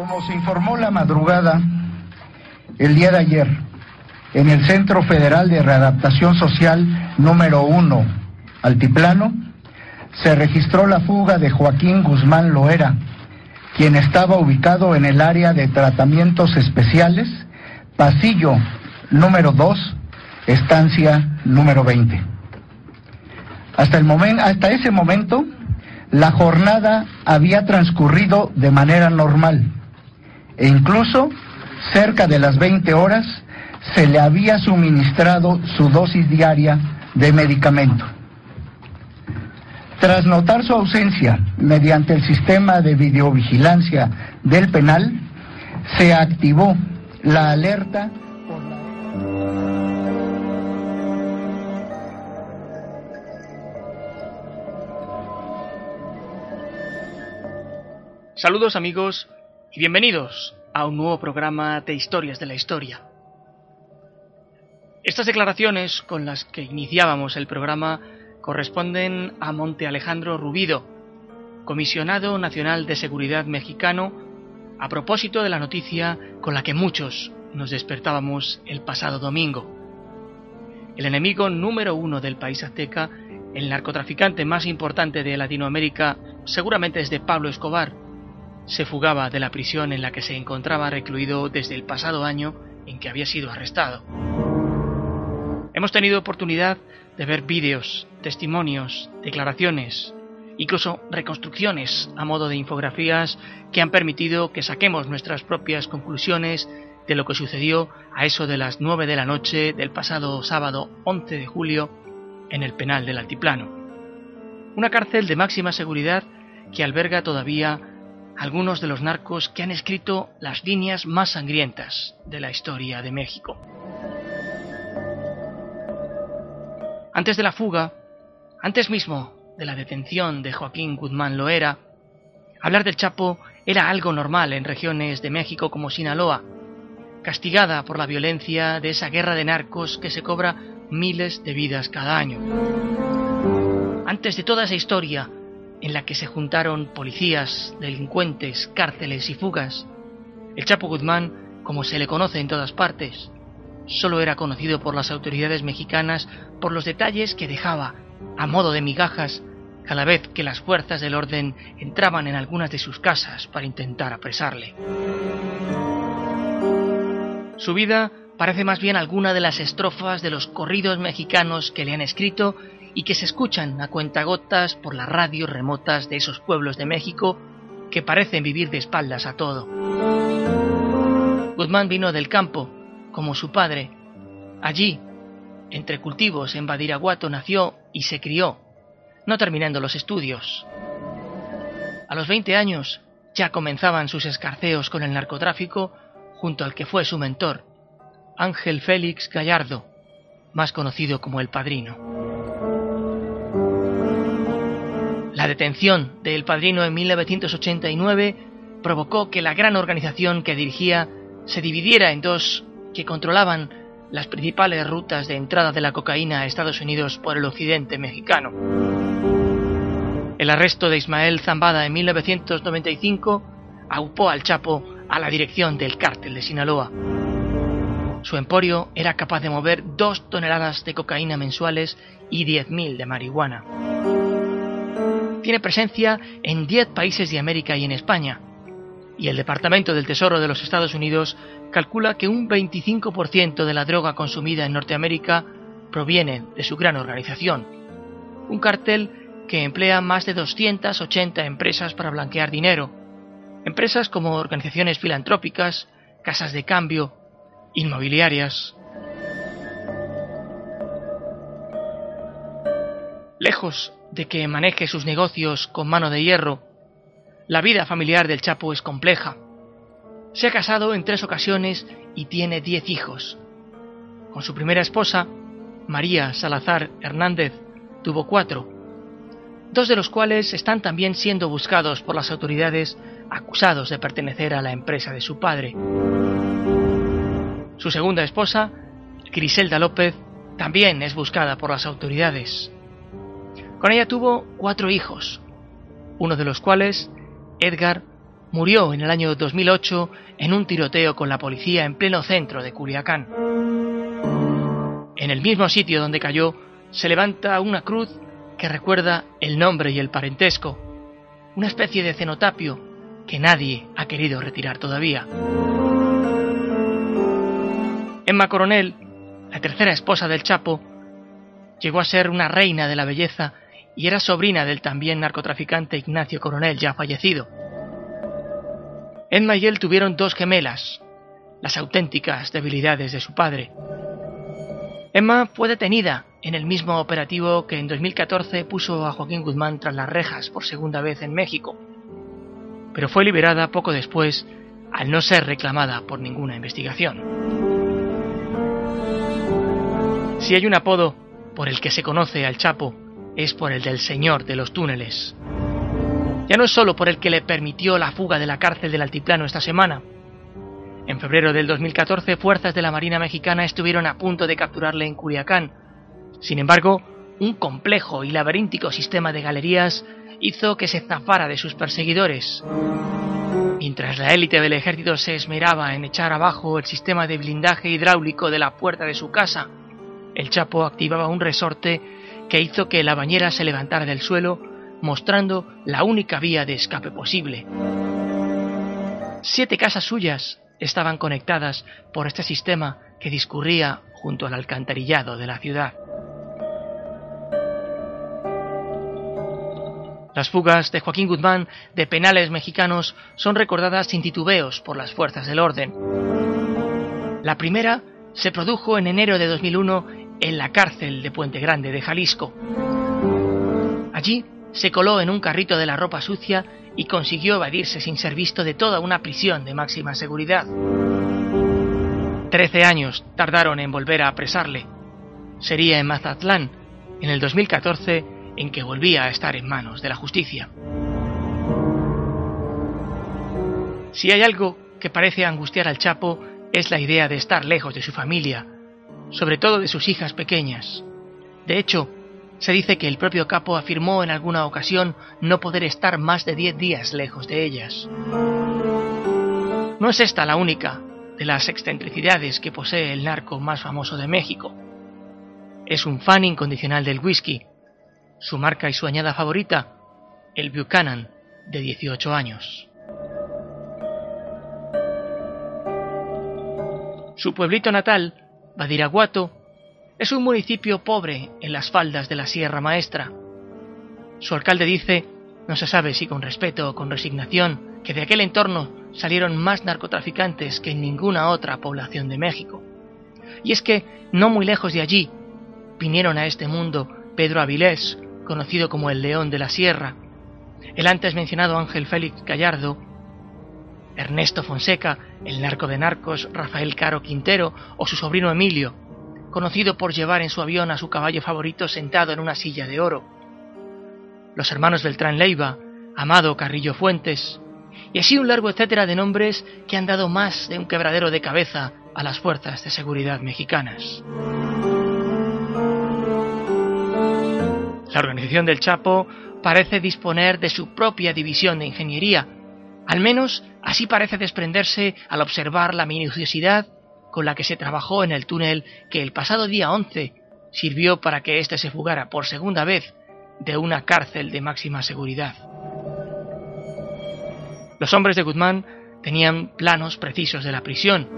Como se informó la madrugada, el día de ayer, en el Centro Federal de Readaptación Social número 1, Altiplano, se registró la fuga de Joaquín Guzmán Loera, quien estaba ubicado en el área de tratamientos especiales, pasillo número 2, estancia número 20. Hasta, el momento, hasta ese momento, la jornada había transcurrido de manera normal e incluso cerca de las 20 horas se le había suministrado su dosis diaria de medicamento. Tras notar su ausencia mediante el sistema de videovigilancia del penal, se activó la alerta. Saludos amigos y bienvenidos a un nuevo programa de Historias de la Historia. Estas declaraciones con las que iniciábamos el programa corresponden a Monte Alejandro Rubido, comisionado nacional de seguridad mexicano, a propósito de la noticia con la que muchos nos despertábamos el pasado domingo. El enemigo número uno del país azteca, el narcotraficante más importante de Latinoamérica, seguramente es de Pablo Escobar, se fugaba de la prisión en la que se encontraba recluido desde el pasado año en que había sido arrestado. Hemos tenido oportunidad de ver vídeos, testimonios, declaraciones, incluso reconstrucciones a modo de infografías que han permitido que saquemos nuestras propias conclusiones de lo que sucedió a eso de las 9 de la noche del pasado sábado 11 de julio en el penal del Altiplano. Una cárcel de máxima seguridad que alberga todavía algunos de los narcos que han escrito las líneas más sangrientas de la historia de México. Antes de la fuga, antes mismo de la detención de Joaquín Guzmán Loera, hablar del Chapo era algo normal en regiones de México como Sinaloa, castigada por la violencia de esa guerra de narcos que se cobra miles de vidas cada año. Antes de toda esa historia, en la que se juntaron policías, delincuentes, cárceles y fugas. El Chapo Guzmán, como se le conoce en todas partes, solo era conocido por las autoridades mexicanas por los detalles que dejaba, a modo de migajas, cada vez que las fuerzas del orden entraban en algunas de sus casas para intentar apresarle. Su vida parece más bien alguna de las estrofas de los corridos mexicanos que le han escrito y que se escuchan a cuentagotas por las radios remotas de esos pueblos de México que parecen vivir de espaldas a todo. Guzmán vino del campo, como su padre. Allí, entre cultivos en Badiraguato, nació y se crió, no terminando los estudios. A los 20 años ya comenzaban sus escarceos con el narcotráfico junto al que fue su mentor, Ángel Félix Gallardo, más conocido como el Padrino. La detención de El Padrino en 1989 provocó que la gran organización que dirigía se dividiera en dos que controlaban las principales rutas de entrada de la cocaína a Estados Unidos por el occidente mexicano. El arresto de Ismael Zambada en 1995 aupó al Chapo a la dirección del cártel de Sinaloa. Su emporio era capaz de mover dos toneladas de cocaína mensuales y 10.000 de marihuana tiene presencia en 10 países de América y en España, y el Departamento del Tesoro de los Estados Unidos calcula que un 25% de la droga consumida en Norteamérica proviene de su gran organización, un cartel que emplea más de 280 empresas para blanquear dinero, empresas como organizaciones filantrópicas, casas de cambio, inmobiliarias. Lejos de que maneje sus negocios con mano de hierro, la vida familiar del Chapo es compleja. Se ha casado en tres ocasiones y tiene diez hijos. Con su primera esposa, María Salazar Hernández, tuvo cuatro, dos de los cuales están también siendo buscados por las autoridades acusados de pertenecer a la empresa de su padre. Su segunda esposa, Griselda López, también es buscada por las autoridades. Con ella tuvo cuatro hijos, uno de los cuales, Edgar, murió en el año 2008 en un tiroteo con la policía en pleno centro de Culiacán. En el mismo sitio donde cayó se levanta una cruz que recuerda el nombre y el parentesco, una especie de cenotapio que nadie ha querido retirar todavía. Emma Coronel, la tercera esposa del Chapo, llegó a ser una reina de la belleza y era sobrina del también narcotraficante Ignacio Coronel, ya fallecido. Emma y él tuvieron dos gemelas, las auténticas debilidades de su padre. Emma fue detenida en el mismo operativo que en 2014 puso a Joaquín Guzmán tras las rejas por segunda vez en México pero fue liberada poco después al no ser reclamada por ninguna investigación. Si hay un apodo por el que se conoce al Chapo, es por el del Señor de los Túneles. Ya no es solo por el que le permitió la fuga de la cárcel del Altiplano esta semana. En febrero del 2014, fuerzas de la Marina Mexicana estuvieron a punto de capturarle en Culiacán. Sin embargo, un complejo y laberíntico sistema de galerías hizo que se zafara de sus perseguidores. Mientras la élite del ejército se esmeraba en echar abajo el sistema de blindaje hidráulico de la puerta de su casa, el Chapo activaba un resorte que hizo que la bañera se levantara del suelo, mostrando la única vía de escape posible. Siete casas suyas estaban conectadas por este sistema que discurría junto al alcantarillado de la ciudad. Las fugas de Joaquín Guzmán de penales mexicanos son recordadas sin titubeos por las fuerzas del orden. La primera se produjo en enero de 2001 en la cárcel de Puente Grande de Jalisco. Allí se coló en un carrito de la ropa sucia y consiguió evadirse sin ser visto de toda una prisión de máxima seguridad. Trece años tardaron en volver a apresarle. Sería en Mazatlán, en el 2014, en que volvía a estar en manos de la justicia. Si hay algo que parece angustiar al Chapo es la idea de estar lejos de su familia, sobre todo de sus hijas pequeñas. De hecho, se dice que el propio capo afirmó en alguna ocasión no poder estar más de diez días lejos de ellas. No es esta la única de las excentricidades que posee el narco más famoso de México. Es un fan incondicional del whisky su marca y su añada favorita, el Buchanan, de 18 años. Su pueblito natal, Badiraguato, es un municipio pobre en las faldas de la Sierra Maestra. Su alcalde dice, no se sabe si con respeto o con resignación, que de aquel entorno salieron más narcotraficantes que en ninguna otra población de México. Y es que, no muy lejos de allí, vinieron a este mundo Pedro Avilés, conocido como el León de la Sierra, el antes mencionado Ángel Félix Gallardo, Ernesto Fonseca, el narco de narcos Rafael Caro Quintero o su sobrino Emilio, conocido por llevar en su avión a su caballo favorito sentado en una silla de oro, los hermanos Beltrán Leiva, Amado Carrillo Fuentes, y así un largo etcétera de nombres que han dado más de un quebradero de cabeza a las fuerzas de seguridad mexicanas. La organización del Chapo parece disponer de su propia división de ingeniería. Al menos así parece desprenderse al observar la minuciosidad con la que se trabajó en el túnel que el pasado día 11 sirvió para que éste se fugara por segunda vez de una cárcel de máxima seguridad. Los hombres de Guzmán tenían planos precisos de la prisión.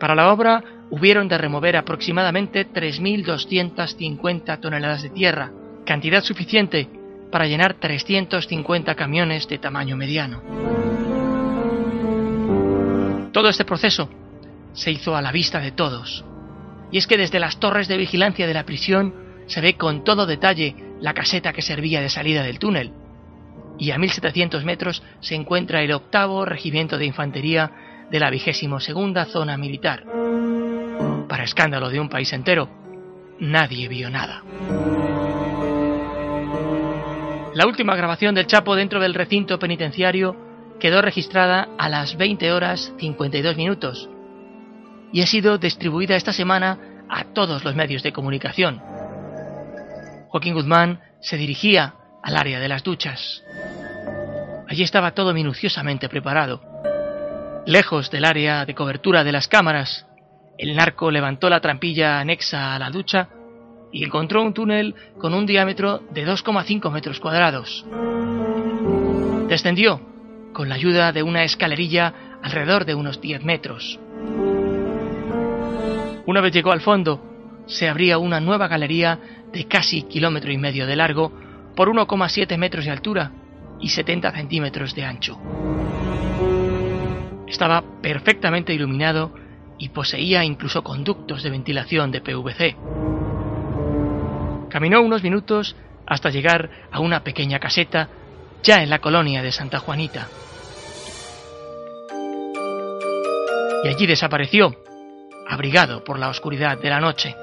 Para la obra hubieron de remover aproximadamente 3.250 toneladas de tierra, cantidad suficiente para llenar 350 camiones de tamaño mediano. Todo este proceso se hizo a la vista de todos, y es que desde las torres de vigilancia de la prisión se ve con todo detalle la caseta que servía de salida del túnel, y a 1700 metros se encuentra el octavo regimiento de infantería de la vigésimo segunda zona militar. Para escándalo de un país entero, nadie vio nada. La última grabación del Chapo dentro del recinto penitenciario quedó registrada a las 20 horas 52 minutos y ha sido distribuida esta semana a todos los medios de comunicación. Joaquín Guzmán se dirigía al área de las duchas. Allí estaba todo minuciosamente preparado. Lejos del área de cobertura de las cámaras, el narco levantó la trampilla anexa a la ducha y encontró un túnel con un diámetro de 2,5 metros cuadrados. Descendió con la ayuda de una escalerilla alrededor de unos 10 metros. Una vez llegó al fondo, se abría una nueva galería de casi kilómetro y medio de largo por 1,7 metros de altura y 70 centímetros de ancho. Estaba perfectamente iluminado y poseía incluso conductos de ventilación de PVC. Caminó unos minutos hasta llegar a una pequeña caseta ya en la colonia de Santa Juanita. Y allí desapareció, abrigado por la oscuridad de la noche.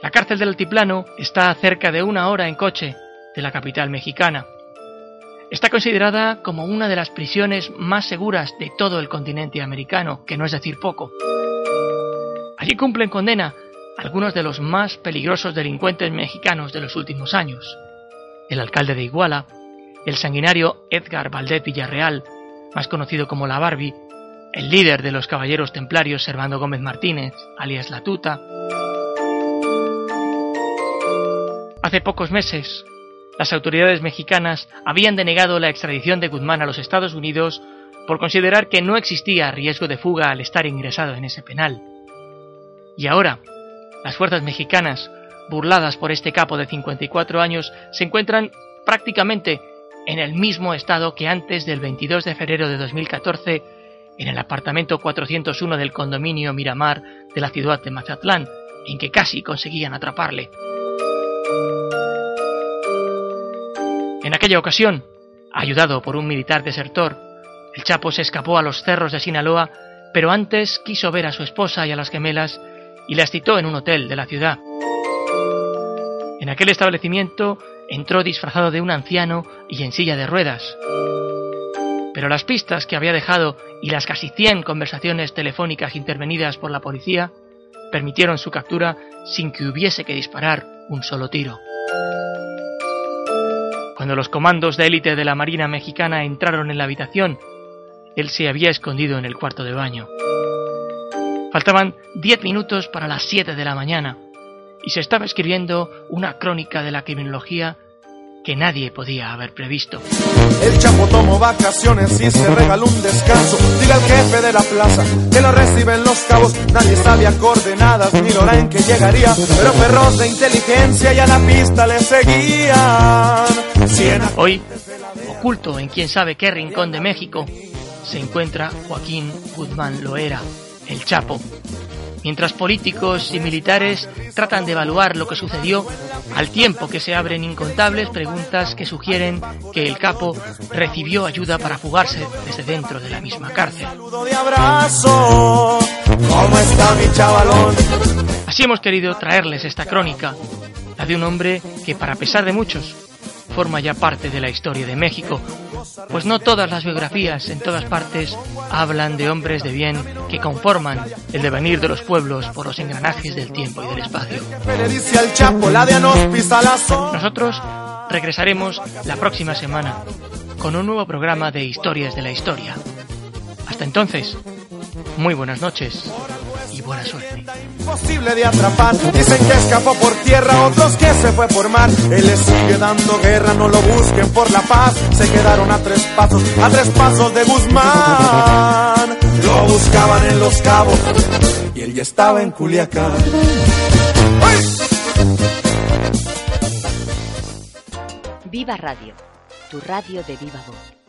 La cárcel del Altiplano está a cerca de una hora en coche de la capital mexicana. Está considerada como una de las prisiones más seguras de todo el continente americano, que no es decir poco. Allí cumplen condena algunos de los más peligrosos delincuentes mexicanos de los últimos años. El alcalde de Iguala, el sanguinario Edgar Valdez Villarreal, más conocido como la Barbie, el líder de los caballeros templarios Servando Gómez Martínez, alias La Tuta. Hace pocos meses, las autoridades mexicanas habían denegado la extradición de Guzmán a los Estados Unidos por considerar que no existía riesgo de fuga al estar ingresado en ese penal. Y ahora, las fuerzas mexicanas, burladas por este capo de 54 años, se encuentran prácticamente en el mismo estado que antes del 22 de febrero de 2014 en el apartamento 401 del condominio Miramar de la ciudad de Mazatlán, en que casi conseguían atraparle. En aquella ocasión, ayudado por un militar desertor, el Chapo se escapó a los cerros de Sinaloa, pero antes quiso ver a su esposa y a las gemelas y las citó en un hotel de la ciudad. En aquel establecimiento entró disfrazado de un anciano y en silla de ruedas. Pero las pistas que había dejado y las casi 100 conversaciones telefónicas intervenidas por la policía permitieron su captura sin que hubiese que disparar un solo tiro. Cuando los comandos de élite de la Marina mexicana entraron en la habitación, él se había escondido en el cuarto de baño. Faltaban 10 minutos para las 7 de la mañana y se estaba escribiendo una crónica de la criminología que nadie podía haber previsto. El Chapo tomó vacaciones y se regaló un descanso. Diga al jefe de la plaza que lo reciben los cabos. Nadie sabía coordenadas ni la hora en que llegaría. Pero perros de inteligencia y a la pista le seguían. Hoy, oculto en quién sabe qué rincón de México, se encuentra Joaquín Guzmán Loera, el Chapo, mientras políticos y militares tratan de evaluar lo que sucedió, al tiempo que se abren incontables preguntas que sugieren que el capo recibió ayuda para fugarse desde dentro de la misma cárcel. Así hemos querido traerles esta crónica, la de un hombre que, para pesar de muchos, forma ya parte de la historia de México, pues no todas las biografías en todas partes hablan de hombres de bien que conforman el devenir de los pueblos por los engranajes del tiempo y del espacio. Nosotros regresaremos la próxima semana con un nuevo programa de historias de la historia. Hasta entonces, muy buenas noches y buena suerte. Imposible de atrapar, dicen que escapó por tierra, otros que se fue por mar. Él le sigue dando guerra, no lo busquen por la paz. Se quedaron a tres pasos, a tres pasos de Guzmán. Lo buscaban en los cabos y él ya estaba en Culiacán. Viva Radio, tu radio de viva voz.